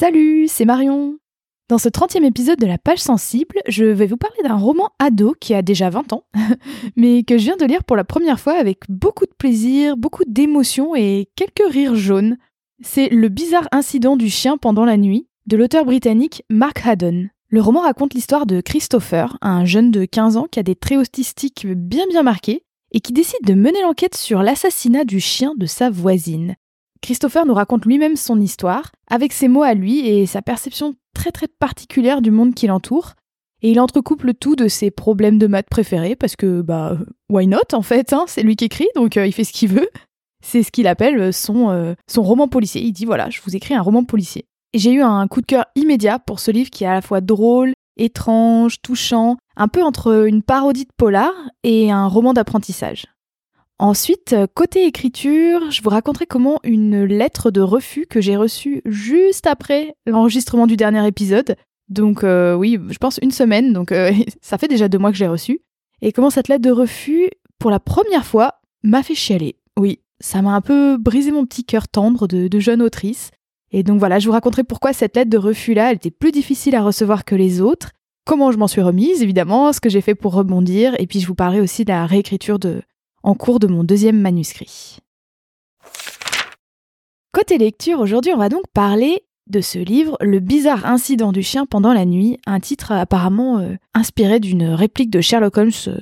Salut, c'est Marion Dans ce 30e épisode de la page sensible, je vais vous parler d'un roman ado qui a déjà 20 ans, mais que je viens de lire pour la première fois avec beaucoup de plaisir, beaucoup d'émotion et quelques rires jaunes. C'est Le bizarre incident du chien pendant la nuit de l'auteur britannique Mark Haddon. Le roman raconte l'histoire de Christopher, un jeune de 15 ans qui a des traits autistiques bien bien marqués et qui décide de mener l'enquête sur l'assassinat du chien de sa voisine. Christopher nous raconte lui-même son histoire, avec ses mots à lui et sa perception très très particulière du monde qui l'entoure. Et il entrecoupe le tout de ses problèmes de maths préférés, parce que, bah, why not en fait, hein c'est lui qui écrit, donc euh, il fait ce qu'il veut. C'est ce qu'il appelle son, euh, son roman policier. Il dit voilà, je vous écris un roman policier. Et j'ai eu un coup de cœur immédiat pour ce livre qui est à la fois drôle, étrange, touchant, un peu entre une parodie de polar et un roman d'apprentissage. Ensuite, euh, côté écriture, je vous raconterai comment une lettre de refus que j'ai reçue juste après l'enregistrement du dernier épisode, donc euh, oui, je pense une semaine, donc euh, ça fait déjà deux mois que je l'ai reçue, et comment cette lettre de refus, pour la première fois, m'a fait chialer. Oui, ça m'a un peu brisé mon petit cœur tendre de, de jeune autrice. Et donc voilà, je vous raconterai pourquoi cette lettre de refus-là, elle était plus difficile à recevoir que les autres, comment je m'en suis remise, évidemment, ce que j'ai fait pour rebondir, et puis je vous parlerai aussi de la réécriture de, en cours de mon deuxième manuscrit. Côté lecture, aujourd'hui on va donc parler de ce livre, Le bizarre incident du chien pendant la nuit, un titre apparemment euh, inspiré d'une réplique de Sherlock Holmes euh,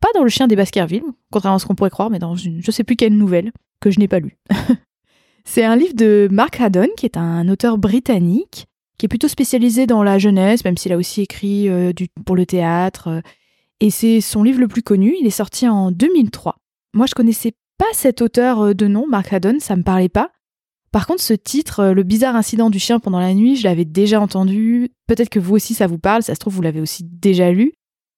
pas dans Le chien des Baskerville, contrairement à ce qu'on pourrait croire, mais dans une je sais plus quelle nouvelle que je n'ai pas lue. C'est un livre de Mark Haddon, qui est un auteur britannique, qui est plutôt spécialisé dans la jeunesse, même s'il a aussi écrit euh, pour le théâtre, et c'est son livre le plus connu, il est sorti en 2003. Moi, je connaissais pas cet auteur euh, de nom, Mark Haddon, ça me parlait pas. Par contre, ce titre, euh, Le bizarre incident du chien pendant la nuit, je l'avais déjà entendu. Peut-être que vous aussi, ça vous parle, ça se trouve, vous l'avez aussi déjà lu.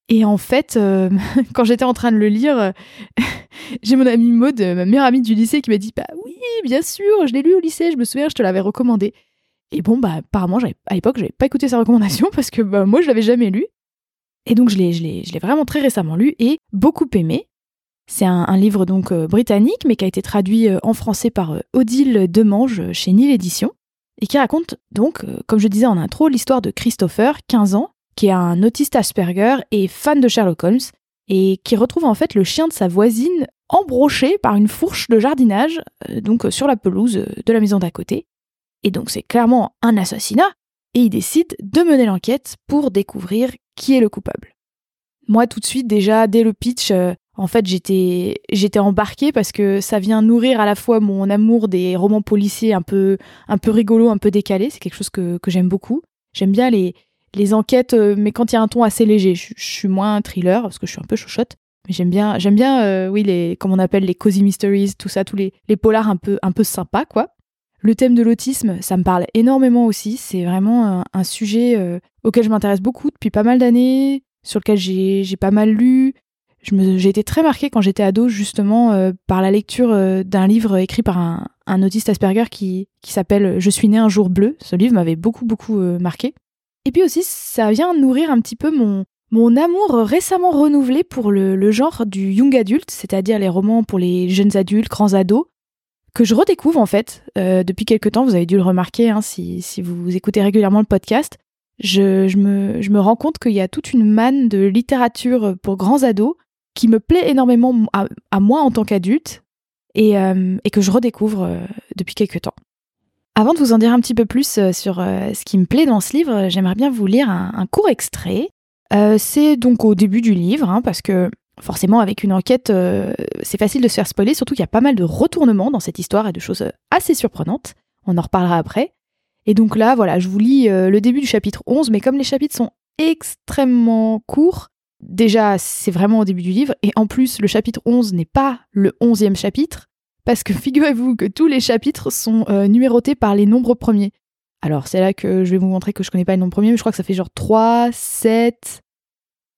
Et en fait, euh, quand j'étais en train de le lire, j'ai mon amie Maud, ma meilleure amie du lycée, qui m'a dit Bah oui, bien sûr, je l'ai lu au lycée, je me souviens, je te l'avais recommandé. Et bon, bah apparemment, à l'époque, j'avais pas écouté sa recommandation parce que bah, moi, je l'avais jamais lu. Et donc je l'ai, vraiment très récemment lu et beaucoup aimé. C'est un, livre donc euh, britannique, mais qui a été traduit euh, en français par euh, Odile Demange chez Nil Édition, et qui raconte donc, comme je disais en intro, l'histoire de Christopher, 15 ans, qui est un autiste Asperger et fan de Sherlock Holmes, et qui retrouve en fait le chien de sa voisine embroché par une fourche de jardinage, donc sur la pelouse de la maison d'à côté. Et donc c'est clairement un assassinat, et il décide de mener l'enquête pour découvrir qui est le coupable. Moi, tout de suite, déjà, dès le pitch, euh, en fait, j'étais, j'étais embarquée parce que ça vient nourrir à la fois mon amour des romans policiers un peu, un peu rigolos, un peu décalés. C'est quelque chose que, que j'aime beaucoup. J'aime bien les, les enquêtes, euh, mais quand il y a un ton assez léger. Je, suis moins thriller parce que je suis un peu chochotte. Mais j'aime bien, j'aime bien, euh, oui, les, comme on appelle les cozy mysteries, tout ça, tous les, les polars un peu, un peu sympas, quoi. Le thème de l'autisme, ça me parle énormément aussi. C'est vraiment un, sujet euh, auquel je m'intéresse beaucoup depuis pas mal d'années, sur lequel j'ai pas mal lu. J'ai été très marquée quand j'étais ado, justement, euh, par la lecture euh, d'un livre écrit par un, autiste Asperger qui, qui s'appelle Je suis né un jour bleu. Ce livre m'avait beaucoup, beaucoup marqué. Et puis aussi, ça vient nourrir un petit peu mon, mon amour récemment renouvelé pour le, le genre du young adult, c'est-à-dire les romans pour les jeunes adultes, grands ados, que je redécouvre en fait euh, depuis quelques temps. Vous avez dû le remarquer hein, si, si, vous écoutez régulièrement le podcast. Je, je, me, je me rends compte qu'il y a toute une manne de littérature pour grands ados qui me plaît énormément à, moi en tant qu'adulte et, euh, et, que je redécouvre euh, depuis quelques temps. Avant de vous en dire un petit peu plus sur ce qui me plaît dans ce livre, j'aimerais bien vous lire un, un court extrait. c'est donc au début du livre, hein, parce que forcément, avec une enquête, euh, c'est facile de se faire spoiler, surtout qu'il y a pas mal de retournements dans cette histoire et de choses euh, assez surprenantes. On en reparlera après. Et donc là, voilà, je vous lis euh, le début du chapitre 11, mais comme les chapitres sont extrêmement courts, déjà, c'est vraiment au début du livre, et en plus, le chapitre 11 n'est pas le 11e chapitre, parce que figurez-vous que tous les chapitres sont numérotés par les nombres premiers. Alors, c'est là que je vais vous montrer que je connais pas les nombres premiers, mais je crois que ça fait genre 3, 7,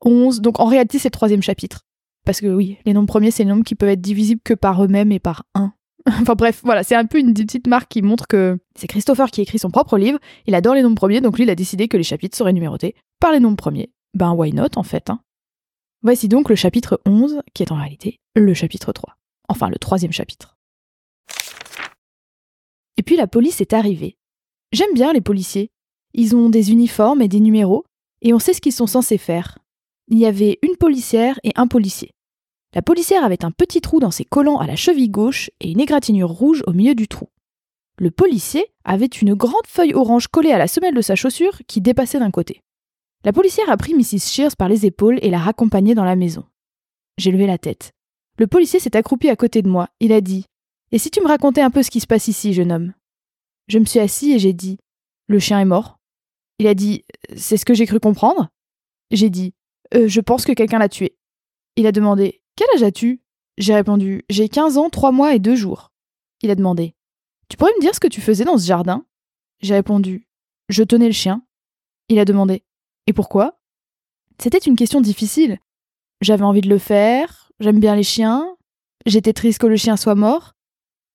11. Donc en réalité, c'est le troisième chapitre. Parce que oui, les nombres premiers, c'est les nombres qui peuvent être divisibles que par eux-mêmes et par 1. enfin bref, voilà, c'est un peu une petite marque qui montre que c'est Christopher qui écrit son propre livre, il adore les nombres premiers, donc lui, il a décidé que les chapitres seraient numérotés par les nombres premiers. Ben, why not, en fait. Hein. Voici donc le chapitre 11, qui est en réalité le chapitre 3. Enfin, le troisième chapitre. Et puis la police est arrivée. J'aime bien les policiers. Ils ont des uniformes et des numéros, et on sait ce qu'ils sont censés faire. Il y avait une policière et un policier. La policière avait un petit trou dans ses collants à la cheville gauche et une égratignure rouge au milieu du trou. Le policier avait une grande feuille orange collée à la semelle de sa chaussure qui dépassait d'un côté. La policière a pris Mrs. Shears par les épaules et l'a raccompagnée dans la maison. J'ai levé la tête. Le policier s'est accroupi à côté de moi. Il a dit Et si tu me racontais un peu ce qui se passe ici, jeune homme? Je me suis assis et j'ai dit Le chien est mort. Il a dit C'est ce que j'ai cru comprendre J'ai dit euh, Je pense que quelqu'un l'a tué. Il a demandé Quel âge as-tu? J'ai répondu J'ai 15 ans, 3 mois et 2 jours. Il a demandé Tu pourrais me dire ce que tu faisais dans ce jardin? J'ai répondu Je tenais le chien. Il a demandé et pourquoi? C'était une question difficile. J'avais envie de le faire, j'aime bien les chiens, j'étais triste que le chien soit mort.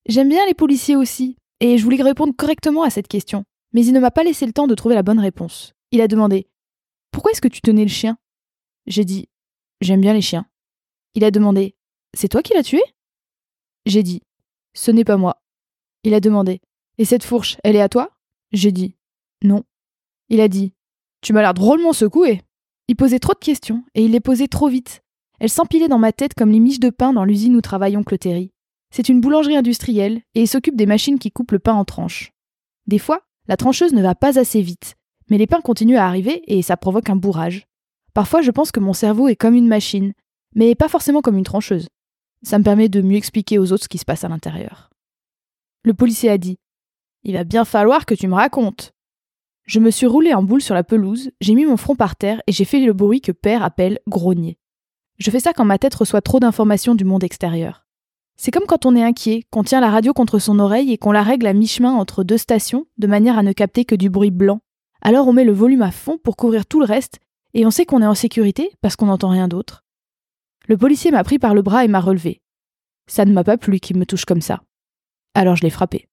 J'aime bien les policiers aussi, et je voulais répondre correctement à cette question. Mais il ne m'a pas laissé le temps de trouver la bonne réponse. Il a demandé Pourquoi est-ce que tu tenais le chien? J'ai dit J'aime bien les chiens. Il a demandé C'est toi qui l'as tué? J'ai dit Ce n'est pas moi. Il a demandé Et cette fourche, elle est à toi? J'ai dit Non. Il a dit tu m'as l'air drôlement secoué. Il posait trop de questions, et il les posait trop vite. Elles s'empilaient dans ma tête comme les miches de pain dans l'usine où travaille oncle Terry. C'est une boulangerie industrielle, et il s'occupe des machines qui coupent le pain en tranches. Des fois, la trancheuse ne va pas assez vite, mais les pains continuent à arriver et ça provoque un bourrage. Parfois, je pense que mon cerveau est comme une machine, mais pas forcément comme une trancheuse. Ça me permet de mieux expliquer aux autres ce qui se passe à l'intérieur. Le policier a dit Il va bien falloir que tu me racontes. Je me suis roulé en boule sur la pelouse, j'ai mis mon front par terre et j'ai fait le bruit que père appelle grogner. Je fais ça quand ma tête reçoit trop d'informations du monde extérieur. C'est comme quand on est inquiet, qu'on tient la radio contre son oreille et qu'on la règle à mi-chemin entre deux stations de manière à ne capter que du bruit blanc. Alors on met le volume à fond pour couvrir tout le reste et on sait qu'on est en sécurité parce qu'on n'entend rien d'autre. Le policier m'a pris par le bras et m'a relevé. Ça ne m'a pas plu qu'il me touche comme ça. Alors je l'ai frappé.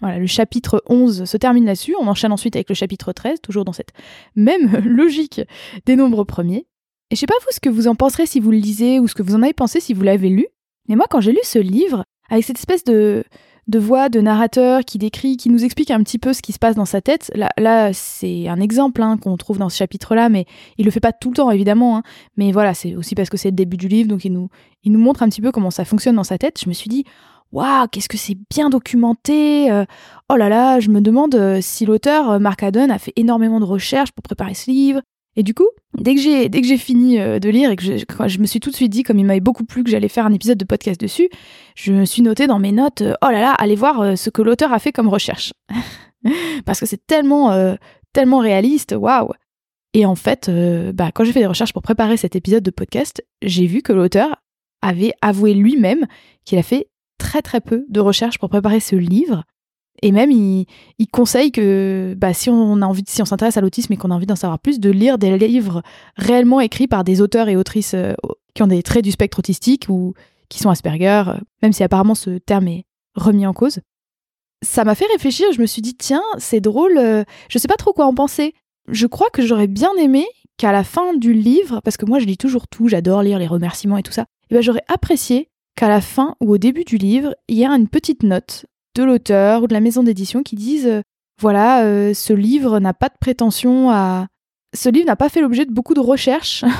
Voilà, le chapitre 11 se termine là-dessus. On enchaîne ensuite avec le chapitre 13, toujours dans cette même logique des nombres premiers. Et je sais pas vous ce que vous en penserez si vous le lisez ou ce que vous en avez pensé si vous l'avez lu. Mais moi, quand j'ai lu ce livre, avec cette espèce de, de voix de narrateur qui décrit, qui nous explique un petit peu ce qui se passe dans sa tête. Là, là c'est un exemple hein, qu'on trouve dans ce chapitre-là, mais il le fait pas tout le temps évidemment. Hein. Mais voilà, c'est aussi parce que c'est le début du livre, donc il nous, il nous montre un petit peu comment ça fonctionne dans sa tête. Je me suis dit, waouh, qu'est-ce que c'est bien documenté. Euh, oh là là, je me demande euh, si l'auteur euh, Mark Haddon a fait énormément de recherches pour préparer ce livre. Et du coup, dès que j'ai fini de lire et que je, je, me suis tout de suite dit, comme il m'avait beaucoup plu que j'allais faire un épisode de podcast dessus, je me suis noté dans mes notes, oh là là, allez voir ce que l'auteur a fait comme recherche, parce que c'est tellement tellement réaliste, waouh. Et en fait, bah, quand j'ai fait des recherches pour préparer cet épisode de podcast, j'ai vu que l'auteur avait avoué lui-même qu'il a fait très très peu de recherches pour préparer ce livre. Et même, il, conseille que bah, si on a envie, si on s'intéresse à l'autisme et qu'on a envie d'en savoir plus, de lire des livres réellement écrits par des auteurs et autrices euh, qui ont des traits du spectre autistique ou qui sont Asperger, euh, même si apparemment ce terme est remis en cause. Ça m'a fait réfléchir. Je me suis dit tiens, c'est drôle. Euh, je sais pas trop quoi en penser. Je crois que j'aurais bien aimé qu'à la fin du livre, parce que moi je lis toujours tout, j'adore lire les remerciements et tout ça, et ben j'aurais apprécié qu'à la fin ou au début du livre, il y a une petite note de l'auteur ou de la maison d'édition qui disent euh, voilà, euh, ce livre n'a pas de prétention à. Ce livre n'a pas fait l'objet de beaucoup de recherches.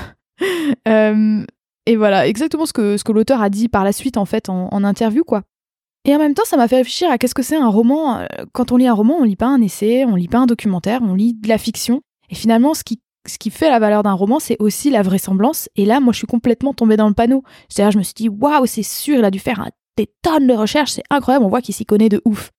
Euh, et voilà, exactement ce que, ce que l'auteur a dit par la suite, en fait, en, interview, quoi. Et en même temps, ça m'a fait réfléchir à qu'est-ce que c'est un roman. Quand on lit un roman, on lit pas un essai, on lit pas un documentaire, on lit de la fiction. Et finalement, ce qui ce qui fait la valeur d'un roman, c'est aussi la vraisemblance. Et là, moi, je suis complètement tombée dans le panneau. C'est-à-dire, je me suis dit, waouh, c'est sûr, il a dû faire des tonnes de recherches, c'est incroyable, on voit qu'il s'y connaît de ouf.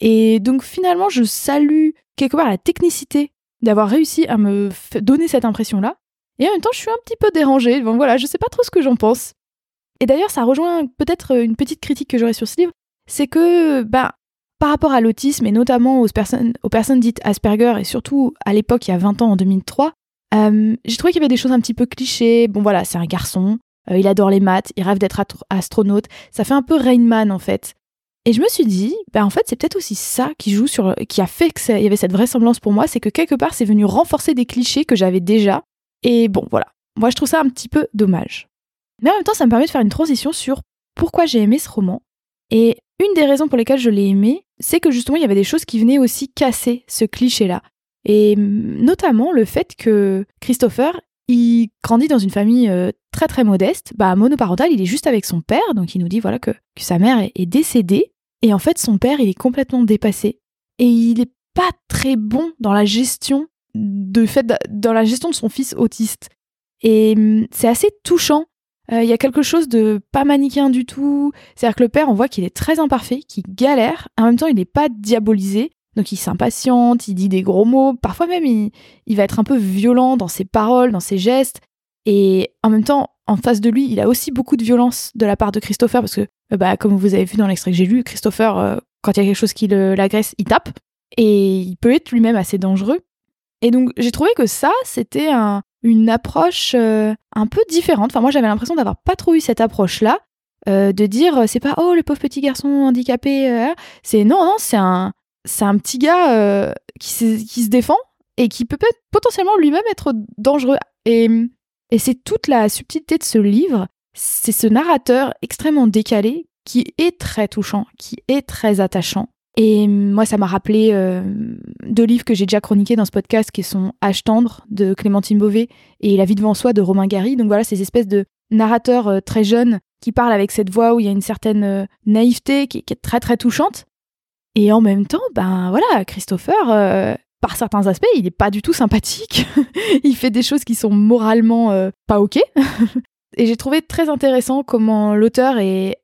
Et donc, finalement, je salue quelque part la technicité d'avoir réussi à me donner cette impression-là. Et en même temps, je suis un petit peu dérangée. Bon, voilà, je sais pas trop ce que j'en pense. Et d'ailleurs, ça rejoint peut-être une petite critique que j'aurais sur ce livre, c'est que bah, par rapport à l'autisme et notamment aux personnes, aux personnes dites Asperger et surtout à l'époque, il y a 20 ans, en 2003, euh, j'ai trouvé qu'il y avait des choses un petit peu clichés. Bon voilà, c'est un garçon, euh, il adore les maths, il rêve d'être astronaute. Ça fait un peu Rainman en fait. Et je me suis dit, bah en fait, c'est peut-être aussi ça qui joue sur, qui a fait qu'il y avait cette vraisemblance pour moi, c'est que quelque part, c'est venu renforcer des clichés que j'avais déjà. Et bon, voilà. Moi, je trouve ça un petit peu dommage. Mais en même temps, ça me permet de faire une transition sur pourquoi j'ai aimé ce roman. Et une des raisons pour lesquelles je l'ai aimé, c'est que justement, il y avait des choses qui venaient aussi casser ce cliché-là. Et notamment le fait que Christopher, il grandit dans une famille euh, très très modeste, bah monoparental, il est juste avec son père, donc il nous dit voilà que, que sa mère est, décédée, et en fait son père il est complètement dépassé et il est pas très bon dans la gestion de fait dans la gestion de son fils autiste. Et hum, c'est assez touchant. Euh, il y a quelque chose de pas manichéen du tout. C'est-à-dire que le père, on voit qu'il est très imparfait, qu'il galère. En même temps, il n'est pas diabolisé. Donc il s'impatiente, il dit des gros mots. Parfois même, il, va être un peu violent dans ses paroles, dans ses gestes. Et en même temps, en face de lui, il a aussi beaucoup de violence de la part de Christopher, parce que, euh, bah, comme vous avez vu dans l'extrait que j'ai lu, Christopher, euh, quand il y a quelque chose qui l'agresse, il tape. Et il peut être lui-même assez dangereux. Et donc, j'ai trouvé que ça, c'était un, une approche euh, un peu différente. Enfin, moi, j'avais l'impression d'avoir pas trop eu cette approche-là, de dire, c'est pas, oh, le pauvre petit garçon handicapé. c'est, non, non, c'est un, c'est un petit gars qui, qui se défend et qui peut potentiellement lui-même être dangereux. Et c'est toute la subtilité de ce livre, c'est ce narrateur extrêmement décalé qui est très touchant, qui est très attachant. Et moi, ça m'a rappelé euh, deux livres que j'ai déjà chroniqués dans ce podcast, qui sont Âge tendre de Clémentine Beauvais et La vie devant soi de Romain Gary. Donc voilà, ces espèces de narrateurs euh, très jeunes qui parlent avec cette voix où il y a une certaine euh, naïveté qui, est très très touchante. Et en même temps, ben voilà, Christopher, par certains aspects, il n'est pas du tout sympathique. il fait des choses qui sont moralement euh, pas ok. et j'ai trouvé très intéressant comment l'auteur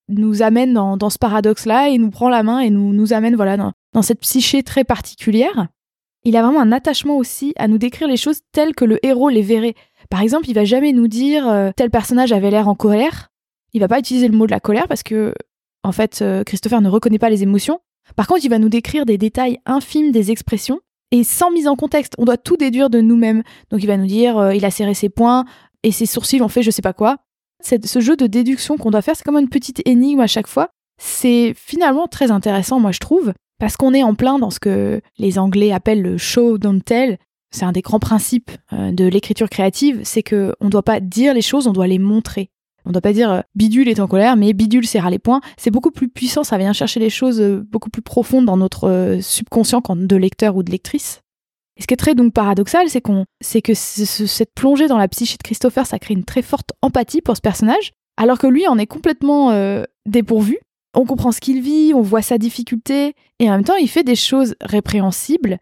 nous amène dans, ce paradoxe-là et nous prend la main et nous, amène voilà dans, cette psyché très particulière. Il a vraiment un attachement aussi à nous décrire les choses telles que le héros les verrait. Par exemple, il va jamais nous dire euh, tel personnage avait l'air en colère. Il va pas utiliser le mot de la colère parce que en fait euh, Christopher ne reconnaît pas les émotions. Par contre, il va nous décrire des détails infimes des expressions et sans mise en contexte. On doit tout déduire de nous-mêmes. Donc il va nous dire euh, il a serré ses poings et ses sourcils ont fait je sais pas quoi. ce jeu de déduction qu'on doit faire, c'est comme une petite énigme à chaque fois. C'est finalement très intéressant, moi je trouve, parce qu'on est en plein dans ce que les Anglais appellent le show don't tell. C'est un des grands principes euh, de l'écriture créative, c'est que on doit pas dire les choses, on doit les montrer. On ne doit pas dire euh, bidule est en colère, mais bidule serra les poings. C'est beaucoup plus puissant, ça vient chercher les choses euh, beaucoup plus profondes dans notre euh, subconscient quand de lecteur ou de lectrice. Et ce qui est très donc paradoxal, c'est qu'on, c'est que cette plongée dans la psyché de Christopher, ça crée une très forte empathie pour ce personnage, alors que lui en est complètement dépourvu. On comprend ce qu'il vit, on voit sa difficulté, et en même temps, il fait des choses répréhensibles,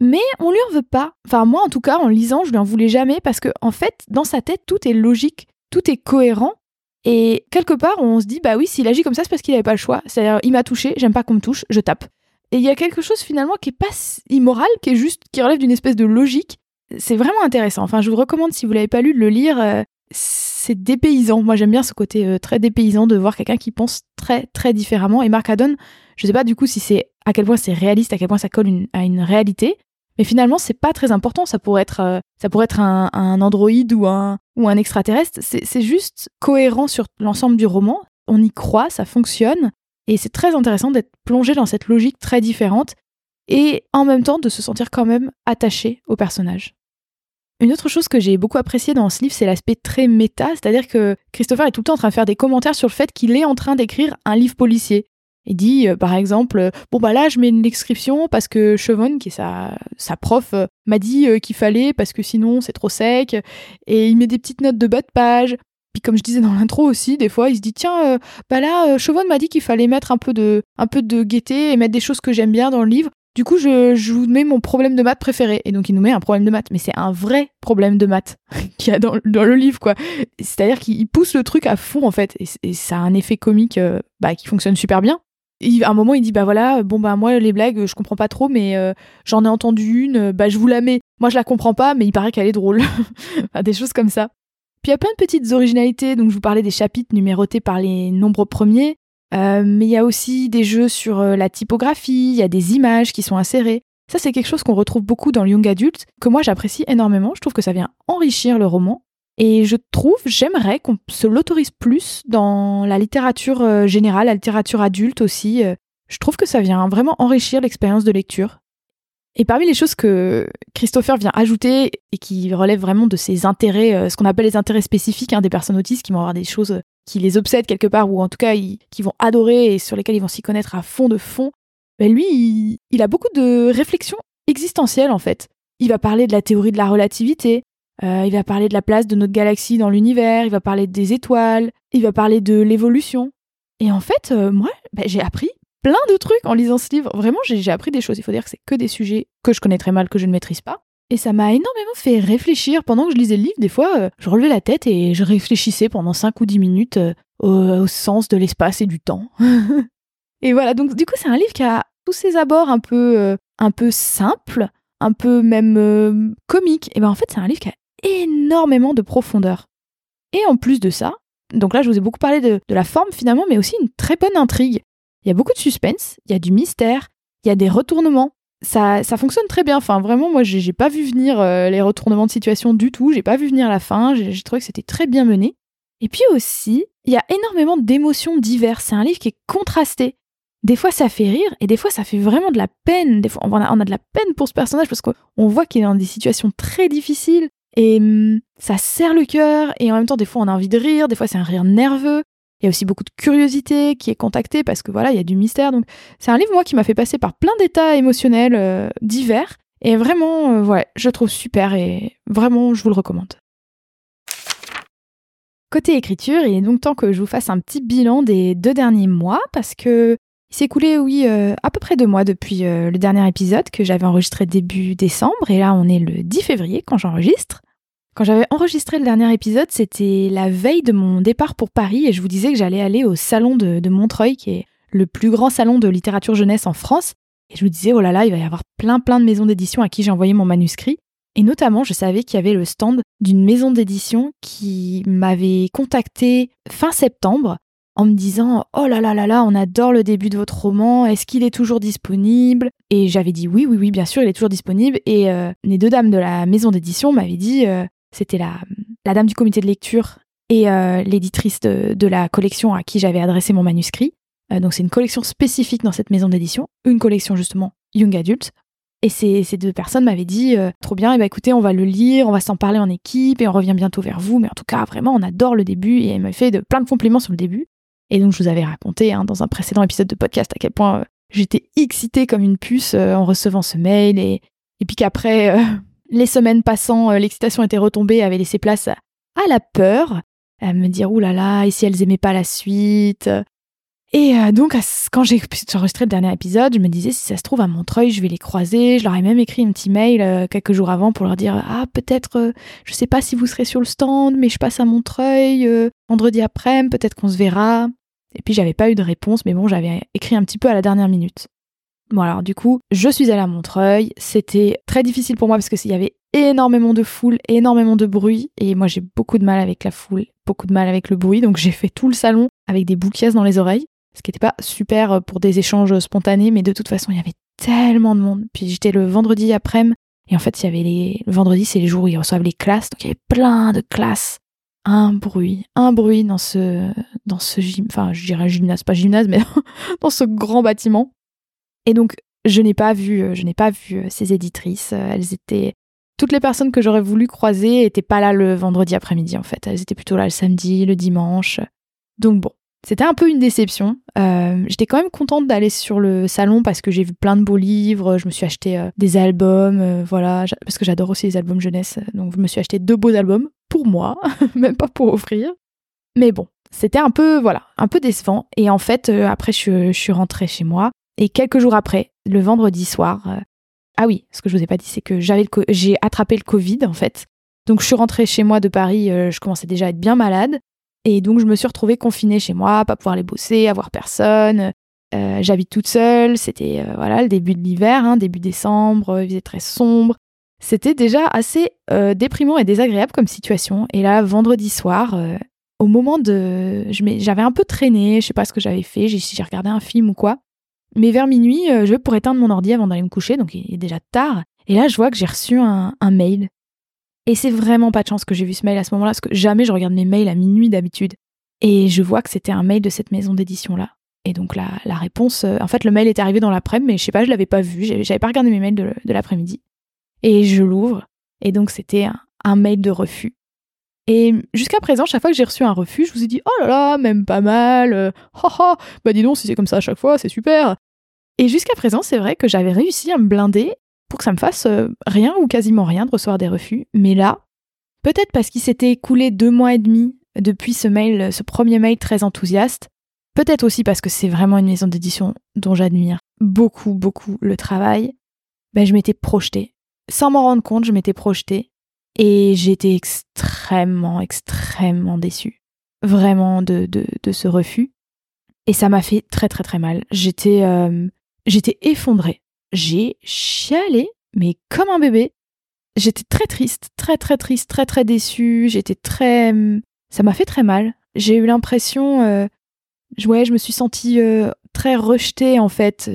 mais on lui en veut pas. Enfin, moi, en tout cas, en lisant, je lui en voulais jamais parce que, en fait, dans sa tête, tout est logique, tout est cohérent, et quelque part, on se dit, bah oui, s'il agit comme ça, c'est parce qu'il n'avait pas le choix. C'est-à-dire, il m'a touché, j'aime pas qu'on me touche, je tape. Et il y a quelque chose finalement qui est pas immoral, qui est juste, qui relève d'une espèce de logique. C'est vraiment intéressant. Enfin, je vous recommande, si vous l'avez pas lu, de le lire. Euh, c'est dépaysant. Moi, j'aime bien ce côté euh, très dépaysant de voir quelqu'un qui pense très, très différemment. Et Mark Haddon, je sais pas du coup si c'est à quel point c'est réaliste, à quel point ça colle à une réalité. Mais finalement, c'est pas très important. Ça pourrait être, euh, ça pourrait être un, androïde ou un, ou un extraterrestre. C'est juste cohérent sur l'ensemble du roman. On y croit, ça fonctionne. Et c'est très intéressant d'être plongé dans cette logique très différente et en même temps de se sentir quand même attaché au personnage. Une autre chose que j'ai beaucoup appréciée dans ce livre, c'est l'aspect très méta, c'est-à-dire que Christopher est tout le temps en train de faire des commentaires sur le fait qu'il est en train d'écrire un livre policier. Il dit, euh, par exemple, euh, bon bah là je mets une description parce que Chevon, qui est sa, sa prof, euh, m'a dit qu'il fallait parce que sinon c'est trop sec. Et il met des petites notes de bas de page. Puis comme je disais dans l'intro aussi, des fois il se dit tiens, bah là Chevon m'a dit qu'il fallait mettre un peu de, un peu de gaieté et mettre des choses que j'aime bien dans le livre. Du coup, je, je, vous mets mon problème de maths préféré. Et donc, il nous met un problème de maths. Mais c'est un vrai problème de maths qu'il y a dans, dans, le livre, quoi. C'est-à-dire qu'il pousse le truc à fond, en fait. Et, ça a un effet comique bah, qui fonctionne super bien à un moment, il dit bah voilà, bon bah moi les blagues, je comprends pas trop, mais euh, j'en ai entendu une, bah je vous la mets. Moi je la comprends pas, mais il paraît qu'elle est drôle. des choses comme ça. Puis il y a plein de petites originalités, donc je vous parlais des chapitres numérotés par les nombres premiers, euh, mais il y a aussi des jeux sur euh, la typographie, il y a des images qui sont insérées. Ça, c'est quelque chose qu'on retrouve beaucoup dans le young adult, que moi j'apprécie énormément. Je trouve que ça vient enrichir le roman. Et je trouve, j'aimerais qu'on se l'autorise plus dans la littérature euh, générale, la littérature adulte aussi. Je trouve que ça vient vraiment enrichir l'expérience de lecture. Et parmi les choses que Christopher vient ajouter et qui relèvent vraiment de ses intérêts, ce qu'on appelle les intérêts spécifiques hein, des personnes autistes qui vont avoir des choses qui les obsèdent quelque part, ou en tout cas qui vont adorer et sur lesquels ils vont s'y connaître à fond de fond, ben lui, il, a beaucoup de réflexions existentielles en fait. Il va parler de la théorie de la relativité, euh, il va parler de la place de notre galaxie dans l'univers, il va parler des étoiles, il va parler de l'évolution. Et en fait, euh, moi, ben, j'ai appris plein de trucs en lisant ce livre. Vraiment, j'ai appris des choses. Il faut dire que c'est que des sujets que je connais très mal, que je ne maîtrise pas. Et ça m'a énormément fait réfléchir. Pendant que je lisais le livre, des fois, euh, je relevais la tête et je réfléchissais pendant 5 ou 10 minutes euh, au, sens de l'espace et du temps. et voilà, donc du coup, c'est un livre qui a tous ses abords un peu, euh, un peu simples, un peu même comiques. Et ben en fait, c'est un livre qui a énormément de profondeur. Et en plus de ça, donc là, je vous ai beaucoup parlé de, de la forme finalement, mais aussi une très bonne intrigue. Il y a beaucoup de suspense, il y a du mystère, il y a des retournements ça, ça fonctionne très bien. Enfin, vraiment, moi, j'ai pas vu venir euh, les retournements de situation du tout. J'ai pas vu venir la fin. J'ai trouvé que c'était très bien mené. Et puis aussi, il y a énormément d'émotions diverses. C'est un livre qui est contrasté. Des fois, ça fait rire et des fois, ça fait vraiment de la peine. Des fois, on a, on a de la peine pour ce personnage parce qu'on voit qu'il est dans des situations très difficiles et hum, ça serre le cœur. Et en même temps, des fois, on a envie de rire. Des fois, c'est un rire nerveux. Il y a aussi beaucoup de curiosité qui est contactée parce que voilà, il y a du mystère. Donc c'est un livre moi qui m'a fait passer par plein d'états émotionnels euh, divers et vraiment euh, ouais, je trouve super et vraiment je vous le recommande. Côté écriture, il est donc temps que je vous fasse un petit bilan des deux derniers mois parce que il s'est écoulé, oui, euh, à peu près deux mois depuis le dernier épisode que j'avais enregistré début décembre et là on est le 10 février quand j'enregistre. Quand j'avais enregistré le dernier épisode, c'était la veille de mon départ pour Paris et je vous disais que j'allais aller au salon de, Montreuil, qui est le plus grand salon de littérature jeunesse en France. Et je vous disais, oh là là, il va y avoir plein plein de maisons d'édition à qui j'ai envoyé mon manuscrit. Et notamment, je savais qu'il y avait le stand d'une maison d'édition qui m'avait contacté fin septembre en me disant Oh là là là là, on adore le début de votre roman, est-ce qu'il est toujours disponible? Et j'avais dit oui, oui, oui, bien sûr, il est toujours disponible. Et euh, les deux dames de la maison d'édition m'avaient dit euh, c'était la, la dame du comité de lecture et euh, l'éditrice de, la collection à qui j'avais adressé mon manuscrit. Donc c'est une collection spécifique dans cette maison d'édition, une collection justement Young Adult. Et ces, ces deux personnes m'avaient dit trop bien, et eh ben écoutez, on va le lire, on va s'en parler en équipe et on revient bientôt vers vous. Mais en tout cas, vraiment, on adore le début et elle m'a fait de plein de compliments sur le début. Et donc je vous avais raconté hein, dans un précédent épisode de podcast à quel point j'étais excitée comme une puce en recevant ce mail et, et puis qu'après les semaines passant, euh, l'excitation était retombée, avait laissé place à la peur, à me dire oulala, là là, et si elles aimaient pas la suite? Et euh, donc, quand j'ai enregistré le dernier épisode, je me disais, si ça se trouve à Montreuil, je vais les croiser. Je leur ai même écrit un petit mail euh, quelques jours avant pour leur dire, ah, peut-être, je sais pas si vous serez sur le stand, mais je passe à Montreuil vendredi après-midi, peut-être qu'on se verra. Et puis, j'avais pas eu de réponse, mais bon, j'avais écrit un petit peu à la dernière minute. Bon alors du coup, je suis allée à Montreuil. C'était très difficile pour moi parce qu'il y avait énormément de foule, énormément de bruit. Et moi j'ai beaucoup de mal avec la foule, beaucoup de mal avec le bruit. Donc j'ai fait tout le salon avec des bouquias dans les oreilles. Ce qui n'était pas super pour des échanges spontanés, mais de toute façon il y avait tellement de monde. Puis j'étais le vendredi après-midi. Et en fait, y avait les... le vendredi, c'est les jours où ils reçoivent les classes. Donc il y avait plein de classes un bruit, un bruit dans ce, dans ce gym, enfin, je dirais gymnase, pas gymnase, mais dans ce grand bâtiment. Et donc, je n'ai pas vu, euh, je n'ai pas vu euh, ces éditrices. Euh, elles étaient toutes les personnes que j'aurais voulu croiser n'étaient pas là le vendredi après-midi en fait. Elles étaient plutôt là le samedi, le dimanche. Donc bon, c'était un peu une déception. J'étais quand même contente d'aller sur le salon parce que j'ai vu plein de beaux livres. Je me suis acheté des albums, voilà, parce que j'adore aussi les albums jeunesse. Donc je me suis acheté deux beaux albums pour moi, même pas pour offrir. Mais bon, c'était un peu voilà, un peu décevant. Et en fait, après je, suis rentrée chez moi et quelques jours après, le vendredi soir, euh, ah oui, ce que je vous ai pas dit, c'est que j'avais j'ai attrapé le Covid en fait. Donc je suis rentrée chez moi de Paris, euh, je commençais déjà à être bien malade. Et donc je me suis retrouvée confinée chez moi, pas pouvoir aller bosser, avoir personne. Euh, j'habite toute seule, c'était voilà le début de l'hiver, hein, début décembre, il faisait très sombre. C'était déjà assez euh, déprimant et désagréable comme situation. Et là, vendredi soir, euh, au moment de... J'avais un peu traîné, je sais pas ce que j'avais fait, j'ai regardé un film ou quoi. Mais vers minuit, euh, je vais pour éteindre mon ordi avant d'aller me coucher, donc il est déjà tard. Et là, je vois que j'ai reçu un, mail. Et c'est vraiment pas de chance que j'ai vu ce mail à ce moment-là, parce que jamais je regarde mes mails à minuit d'habitude. Et je vois que c'était un mail de cette maison d'édition-là. Et donc la, réponse, en fait, le mail est arrivé dans l'après-midi, mais je sais pas, je l'avais pas vu, j'avais pas regardé mes mails de l'après-midi. Et je l'ouvre, et donc c'était un, mail de refus. Et jusqu'à présent, chaque fois que j'ai reçu un refus, je vous ai dit, oh là là, même pas mal, euh, bah dis donc, si c'est comme ça à chaque fois, c'est super. Et jusqu'à présent, c'est vrai que j'avais réussi à me blinder pour que ça me fasse euh, rien ou quasiment rien de recevoir des refus. Mais là, peut-être parce qu'il s'était écoulé deux mois et demi depuis ce mail, ce premier mail très enthousiaste, Peut-être aussi parce que c'est vraiment une maison d'édition dont j'admire beaucoup, beaucoup le travail. Ben, je m'étais projetée. Sans m'en rendre compte, je m'étais projetée. Et j'étais extrêmement, extrêmement déçue. Vraiment de, de, ce refus. Et ça m'a fait très, très, très mal. J'étais, euh, j'étais effondrée. J'ai chialé, mais comme un bébé. J'étais très triste, très, très triste, très, très déçue. J'étais très. Ça m'a fait très mal. J'ai eu l'impression euh, ouais, je me suis sentie euh, très rejetée en fait,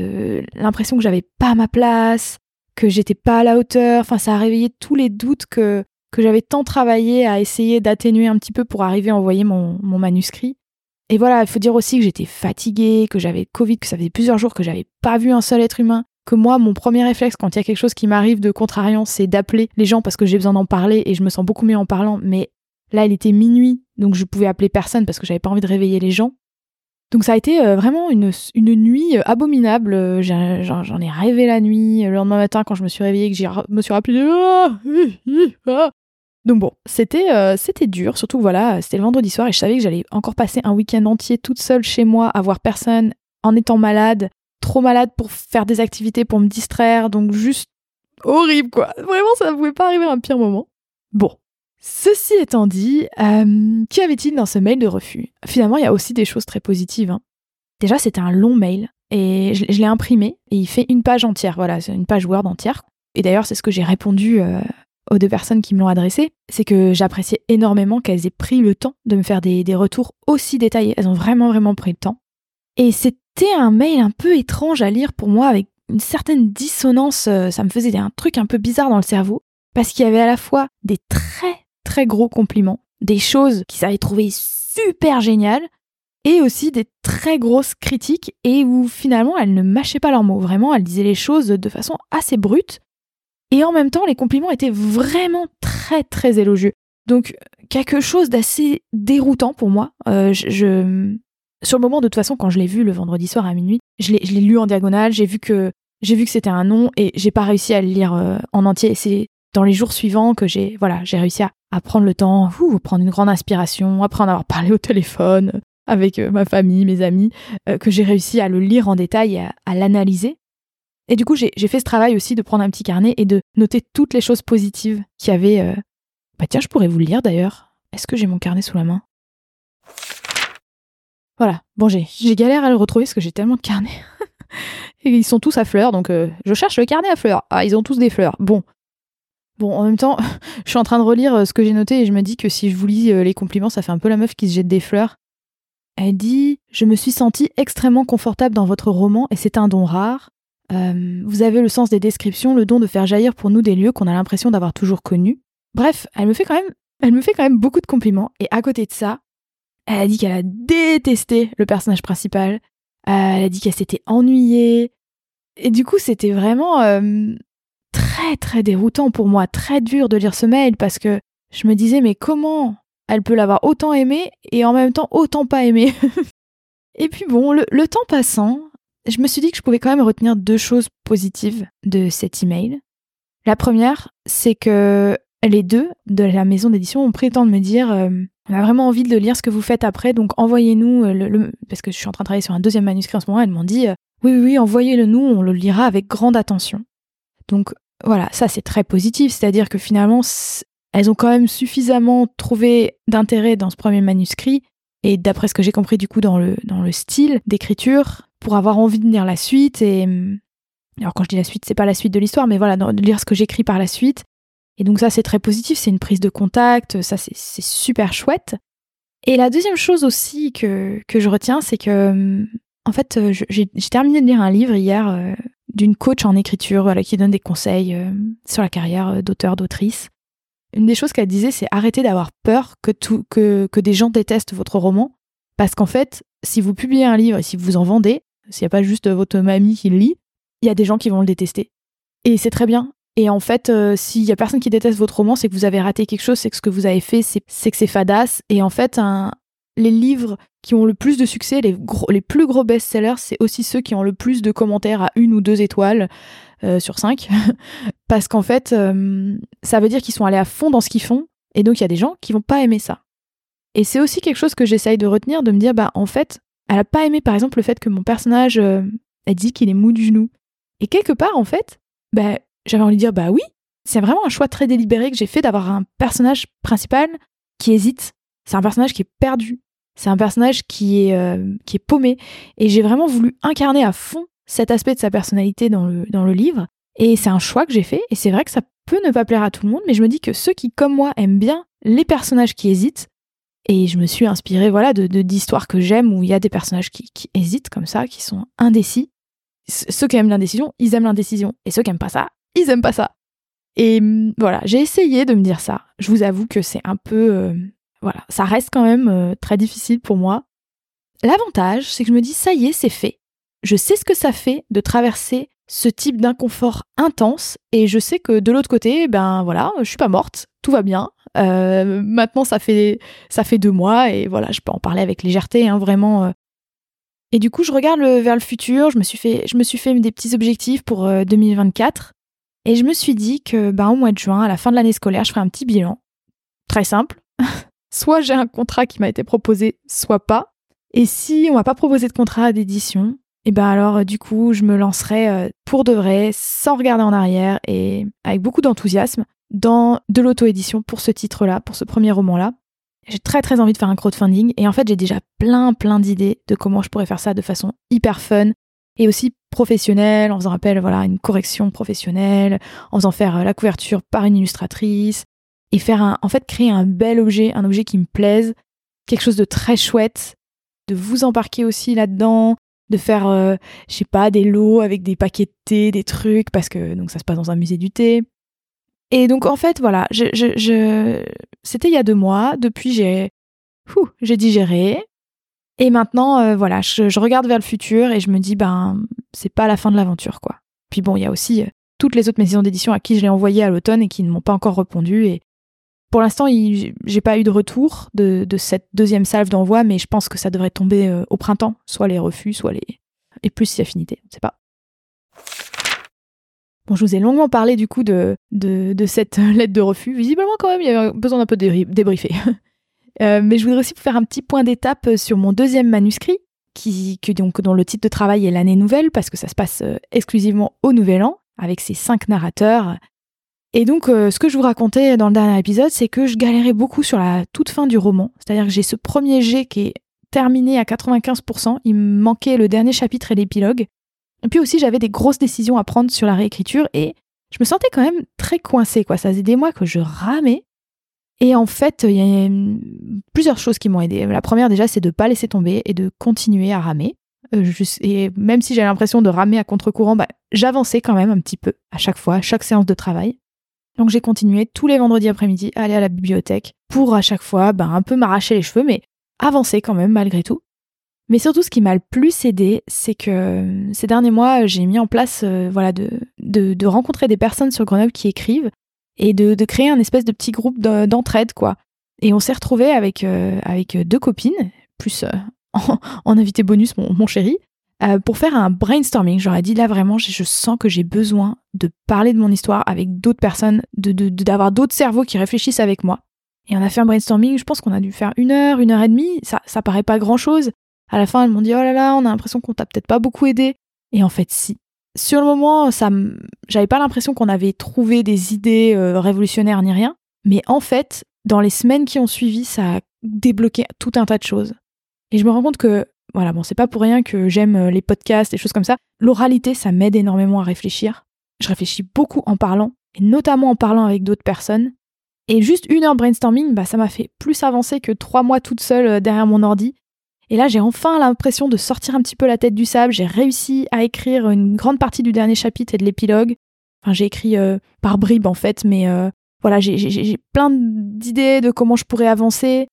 l'impression que j'avais pas ma place, que j'étais pas à la hauteur. Enfin, ça a réveillé tous les doutes que que j'avais tant travaillé à essayer d'atténuer un petit peu pour arriver à envoyer mon, mon manuscrit. Et voilà, il faut dire aussi que j'étais fatiguée, que j'avais Covid, que ça faisait plusieurs jours que j'avais pas vu un seul être humain, que moi, mon premier réflexe quand il y a quelque chose qui m'arrive de contrariant, c'est d'appeler les gens parce que j'ai besoin d'en parler et je me sens beaucoup mieux en parlant. Mais là, il était minuit, donc je pouvais appeler personne parce que j'avais pas envie de réveiller les gens. Donc ça a été euh, vraiment une, une nuit euh, abominable. Euh, j'en ai rêvé la nuit. Le lendemain matin, quand je me suis réveillée, que je me suis rappelé. Ah, ah. Donc bon, c'était c'était dur. Surtout voilà, c'était le vendredi soir et je savais que j'allais encore passer un week-end entier toute seule chez moi, à voir personne, en étant malade, trop malade pour faire des activités, pour me distraire. Donc juste horrible quoi. Vraiment, ça ne pouvait pas arriver à un pire moment. Bon, Ceci étant dit, euh, qu'y avait-il dans ce mail de refus? Finalement, il y a aussi des choses très positives. Hein. Déjà, c'était un long mail et je, l'ai imprimé et il fait une page entière. Voilà, c'est une page Word entière. Et d'ailleurs, c'est ce que j'ai répondu euh, aux deux personnes qui me l'ont adressé. C'est que j'appréciais énormément qu'elles aient pris le temps de me faire des, retours aussi détaillés. Elles ont vraiment, vraiment pris le temps. Et c'était un mail un peu étrange à lire pour moi avec une certaine dissonance. Euh, ça me faisait un truc un peu bizarre dans le cerveau parce qu'il y avait à la fois des très très gros compliments, des choses qu'ils avaient trouvées super géniales, et aussi des très grosses critiques, et où finalement elles ne mâchaient pas leurs mots, vraiment, elles disaient les choses de façon assez brute, et en même temps les compliments étaient vraiment très très élogieux. Donc quelque chose d'assez déroutant pour moi. Euh, je, Sur le moment, de toute façon, quand je l'ai vu le vendredi soir à minuit, je l'ai lu en diagonale, j'ai vu que j'ai vu que c'était un nom et j'ai pas réussi à le lire euh, en entier. C'est dans les jours suivants que j'ai voilà, j'ai réussi à à prendre le temps, prendre une grande inspiration, après en avoir parlé au téléphone euh, avec euh, ma famille, mes amis, euh, que j'ai réussi à le lire en détail à, l'analyser. Et du coup, j'ai fait ce travail aussi de prendre un petit carnet et de noter toutes les choses positives qu'il y avait. Bah tiens, je pourrais vous le lire d'ailleurs. Est-ce que j'ai mon carnet sous la main? Voilà, bon, j'ai galère à le retrouver parce que j'ai tellement de carnets. et ils sont tous à fleurs, donc je cherche le carnet à fleurs. Ah, ils ont tous des fleurs. Bon, Bon, en même temps, je suis en train de relire euh, ce que j'ai noté et je me dis que si je vous lis euh, les compliments, ça fait un peu la meuf qui se jette des fleurs. Elle dit Je me suis sentie extrêmement confortable dans votre roman et c'est un don rare. Euh, vous avez le sens des descriptions, le don de faire jaillir pour nous des lieux qu'on a l'impression d'avoir toujours connus. Bref, elle me fait quand même, elle me fait quand même beaucoup de compliments et à côté de ça, elle a dit qu'elle a détesté le personnage principal. elle a dit qu'elle s'était ennuyée. Et du coup, c'était vraiment très très déroutant pour moi, très dur de lire ce mail parce que je me disais mais comment elle peut l'avoir autant aimé et en même temps autant pas aimé? Et puis bon, le, temps passant, je me suis dit que je pouvais quand même retenir deux choses positives de cet email. La première, c'est que les deux de la maison d'édition ont pris me dire euh, on a vraiment envie de lire ce que vous faites après, donc envoyez-nous euh, le, parce que je suis en train de travailler sur un deuxième manuscrit en ce moment. Elles m'ont dit euh, oui, oui, oui, envoyez-le nous, on le lira avec grande attention. Donc voilà, ça c'est très positif, c'est-à-dire que finalement, elles ont quand même suffisamment trouvé d'intérêt dans ce premier manuscrit, et d'après ce que j'ai compris du coup dans le, dans le style d'écriture, pour avoir envie de lire la suite, et alors quand je dis la suite, c'est pas la suite de l'histoire, mais voilà, de lire ce que j'écris par la suite, Et donc ça, c'est très positif, c'est une prise de contact, ça, c'est super chouette. Et la deuxième chose aussi que, que je retiens, c'est que, en fait, j'ai terminé de lire un livre hier euh, d'une coach en écriture qui donne des conseils euh, sur la carrière euh, d'auteur, d'autrice. Une des choses qu'elle disait, c'est arrêter d'avoir peur que, que, des gens détestent votre roman. Parce qu'en fait, si vous publiez un livre et si vous en vendez, s'il n'y a pas juste votre mamie qui le lit, il y a des gens qui vont le détester. Et c'est très bien. Et en fait, euh, s'il y a personne qui déteste votre roman, c'est que vous avez raté quelque chose, c'est que ce que vous avez fait, c'est que c'est fadasse. Et en fait, un, les livres qui ont le plus de succès, les, plus gros best-sellers, c'est aussi ceux qui ont le plus de commentaires à une ou deux étoiles euh, sur cinq. Parce qu'en fait, euh, ça veut dire qu'ils sont allés à fond dans ce qu'ils font. Et donc, il y a des gens qui vont pas aimer ça. Et c'est aussi quelque chose que j'essaye de retenir, de me dire, bah, en fait, elle a pas aimé, par exemple, le fait que mon personnage, elle dit qu'il est mou du genou. Et quelque part, en fait, bah, j'avais envie de dire bah oui. C'est vraiment un choix très délibéré que j'ai fait d'avoir un personnage principal qui hésite. C'est un personnage qui est perdu. C'est un personnage qui est, euh, qui est paumé. Et j'ai vraiment voulu incarner à fond cet aspect de sa personnalité dans le, livre. Et c'est un choix que j'ai fait. Et c'est vrai que ça peut ne pas plaire à tout le monde, mais je me dis que ceux qui, comme moi, aiment bien les personnages qui hésitent, et je me suis inspirée voilà, de, d'histoires que j'aime où il y a des personnages qui, qui hésitent comme ça, qui sont indécis. Ceux qui aiment l'indécision, ils aiment l'indécision. Et ceux qui aiment pas ça, ils aiment pas ça. Et mm, voilà, j'ai essayé de me dire ça. Je vous avoue que c'est un peu... Euh, voilà, ça reste quand même euh, très difficile pour moi. L'avantage, c'est que je me dis, ça y est, c'est fait. Je sais ce que ça fait de traverser ce type d'inconfort intense et je sais que de l'autre côté, ben voilà, je suis pas morte, tout va bien. Euh, maintenant, ça fait ça fait deux mois et voilà, je peux en parler avec légèreté, hein, vraiment. Et du coup, je regarde vers le futur. Je me suis fait je me suis fait des petits objectifs pour 2024 et je me suis dit que ben, au mois de juin, à la fin de l'année scolaire, je ferai un petit bilan. Très simple. soit j'ai un contrat qui m'a été proposé, soit pas. Et si on m'a pas proposé de contrat d'édition, et ben alors du coup, je me lancerai euh, pour de vrai, sans regarder en arrière et avec beaucoup d'enthousiasme, dans de l'auto-édition pour ce titre-là, pour ce premier roman-là. J'ai très très envie de faire un crowdfunding et en fait j'ai déjà plein plein d'idées de comment je pourrais faire ça de façon hyper fun, et aussi professionnel, en faisant appel voilà, une correction professionnelle, en faisant faire euh, la couverture par une illustratrice, et faire un, en fait créer un bel objet, un objet qui me plaise, quelque chose de très chouette, de vous embarquer aussi là-dedans, de faire, euh, je sais pas, des lots avec des paquets de thé, des trucs, parce que donc ça se passe dans un musée du thé. Et donc en fait, voilà, c'était il y a deux mois. Depuis, j'ai, j'ai digéré, et maintenant, euh, voilà, je, regarde vers le futur et je me dis, ben, c'est pas la fin de l'aventure, quoi. Puis bon, il y a aussi euh, toutes les autres maisons d'édition à qui je l'ai envoyé à l'automne et qui ne m'ont pas encore répondu. Et pour l'instant, j'ai pas eu de retour de, cette deuxième salve d'envoi, mais je pense que ça devrait tomber euh, au printemps, soit les refus, soit les et plus si affinité, je sais pas. Bon, je vous ai longuement parlé du coup de, de, cette lettre de refus. Visiblement, quand même, il y avait besoin d'un peu de débriefer. Euh, mais je voudrais aussi vous faire un petit point d'étape euh, sur mon deuxième manuscrit, qui, donc, dont le titre de travail est l'année nouvelle, parce que ça se passe exclusivement au Nouvel An, avec ses cinq narrateurs. Et donc, ce que je vous racontais dans le dernier épisode, c'est que je galérais beaucoup sur la toute fin du roman. C'est-à-dire que j'ai ce premier jet qui est terminé à 95%. Il me manquait le dernier chapitre et l'épilogue. Et puis aussi, j'avais des grosses décisions à prendre sur la réécriture et je me sentais quand même très coincée, quoi. Ça faisait des mois que je ramais et en fait, il y a plusieurs choses qui m'ont aidé. La première, déjà, c'est de ne pas laisser tomber et de continuer à ramer. Euh, et même si j'ai l'impression de ramer à contre-courant, bah, j'avançais quand même un petit peu à chaque fois, à chaque séance de travail. Donc j'ai continué tous les vendredis après-midi à aller à la bibliothèque pour à chaque fois bah, un peu m'arracher les cheveux, mais avancer quand même malgré tout. Mais surtout, ce qui m'a le plus aidé, c'est que euh, ces derniers mois, j'ai mis en place euh, voilà, de, rencontrer des personnes sur Grenoble qui écrivent et de, créer un espèce de petit groupe d'entraide, quoi. Et on s'est retrouvés avec, euh, avec deux copines, plus euh, en, invité bonus mon, mon chéri, euh, pour faire un brainstorming. J'aurais dit là vraiment, je, sens que j'ai besoin de parler de mon histoire avec d'autres personnes, d'avoir de, d'autres cerveaux qui réfléchissent avec moi. Et on a fait un brainstorming, je pense qu'on a dû faire une heure, une heure et demie, ça, ça paraît pas grand chose. À la fin, elles m'ont dit, oh là là, on a l'impression qu'on t'a peut-être pas beaucoup aidé. Et en fait, si sur le moment, ça, j'avais pas l'impression qu'on avait trouvé des idées euh, révolutionnaires ni rien. Mais en fait, dans les semaines qui ont suivi, ça a débloqué tout un tas de choses. Et je me rends compte que, voilà, bon, c'est pas pour rien que j'aime euh, les podcasts, et choses comme ça. L'oralité, ça m'aide énormément à réfléchir. Je réfléchis beaucoup en parlant. et notamment en parlant avec d'autres personnes. Et juste une heure brainstorming, bah, ça m'a fait plus avancer que trois mois toute seule euh, derrière mon ordi. Et là, j'ai enfin l'impression de sortir un petit peu la tête du sable. J'ai réussi à écrire une grande partie du dernier chapitre et de l'épilogue. Enfin, j'ai écrit euh, par bribes en fait, mais voilà, j'ai plein d'idées de comment je pourrais avancer.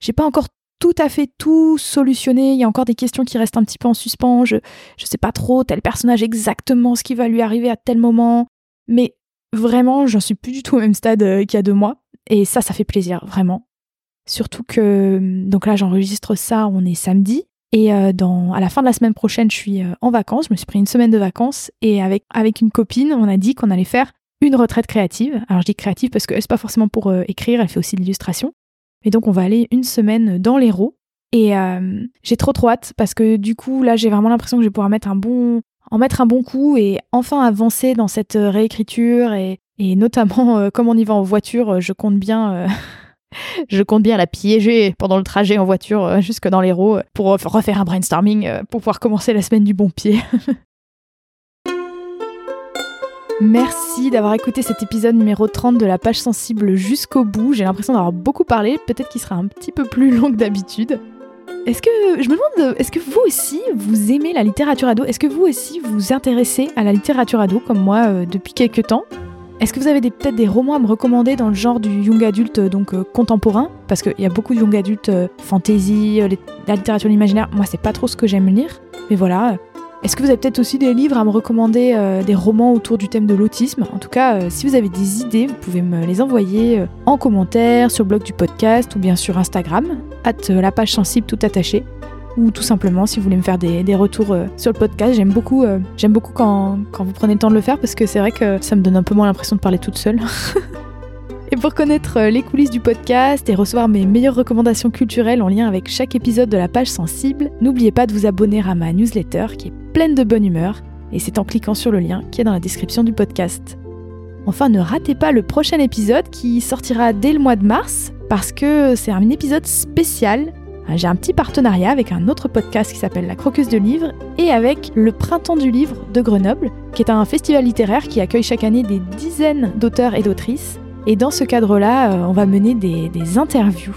J'ai pas encore tout à fait tout solutionné. Il y a encore des questions qui restent un petit peu en suspens. Je, je sais pas trop tel personnage exactement ce qui va lui arriver à tel moment. Mais vraiment, j'en suis plus du tout au même stade euh, qu'il y a deux mois. Et ça, ça fait plaisir, vraiment. Surtout que, donc là, j'enregistre ça, on est samedi. Et euh, dans, à la fin de la semaine prochaine, je suis euh, en vacances. Je me suis pris une semaine de vacances. Et avec, avec une copine, on a dit qu'on allait faire une retraite créative. Alors je dis créative parce que c'est pas forcément pour écrire, elle fait aussi de l'illustration. Et donc on va aller une semaine dans l'Hérault. Et j'ai trop trop hâte parce que du coup là j'ai vraiment l'impression que je vais pouvoir mettre un bon, en mettre un bon coup et enfin avancer dans cette euh, réécriture et, notamment euh, comme on y va en voiture, euh, je compte bien je compte bien la piéger pendant le trajet en voiture jusque dans l'Hérault pour refaire un brainstorming pour pouvoir commencer la semaine du bon pied. Merci d'avoir écouté cet épisode numéro 30 de la page sensible jusqu'au bout. J'ai l'impression d'avoir beaucoup parlé, peut-être qu'il sera un petit peu plus long que d'habitude. Est-ce que je me demande, est-ce que vous aussi vous aimez la littérature ado? Est-ce que vous aussi vous intéressez à la littérature ado comme moi euh, depuis quelques temps? Est-ce que vous avez peut-être des romans à me recommander dans le genre du young adulte euh, donc euh, contemporain? Parce qu'il y a beaucoup de young adultes fantasy, la littérature imaginaire. Moi, c'est pas trop ce que j'aime lire, mais voilà. Est-ce que vous avez peut-être aussi des livres à me recommander, euh, des romans autour du thème de l'autisme? En tout cas, euh, si vous avez des idées, vous pouvez me les envoyer euh, en commentaire sur le blog du podcast ou bien sur Instagram, at la page sensible tout attaché. Ou tout simplement, si vous voulez me faire des, retours sur le podcast, j'aime beaucoup, j'aime beaucoup quand, quand vous prenez le temps de le faire parce que c'est vrai que ça me donne un peu moins l'impression de parler toute seule. Pour connaître les coulisses du podcast et recevoir mes meilleures recommandations culturelles en lien avec chaque épisode de la page sensible, n'oubliez pas de vous abonner à ma newsletter qui est pleine de bonne humeur, et c'est en cliquant sur le lien qui est dans la description du podcast. Enfin, ne ratez pas le prochain épisode qui sortira dès le mois de mars, parce que c'est un épisode spécial. J'ai un petit partenariat avec un autre podcast qui s'appelle La Croqueuse de Livres et avec le Printemps du Livre de Grenoble, qui est un festival littéraire qui accueille chaque année des dizaines d'auteurs et d'autrices. Et dans ce cadre-là, euh, on va mener des, des interviews,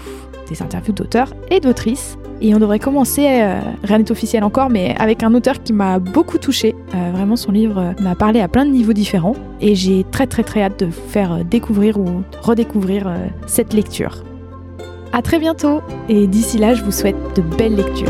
des interviews d'auteurs et d'autrices et on devrait commencer, euh, rien n'est officiel encore, mais avec un auteur qui m'a beaucoup touché. Euh, vraiment, son livre m'a parlé à plein de niveaux différents. Et j'ai très très très hâte de vous faire découvrir ou redécouvrir cette lecture. A très bientôt et d'ici là je vous souhaite de belles lectures.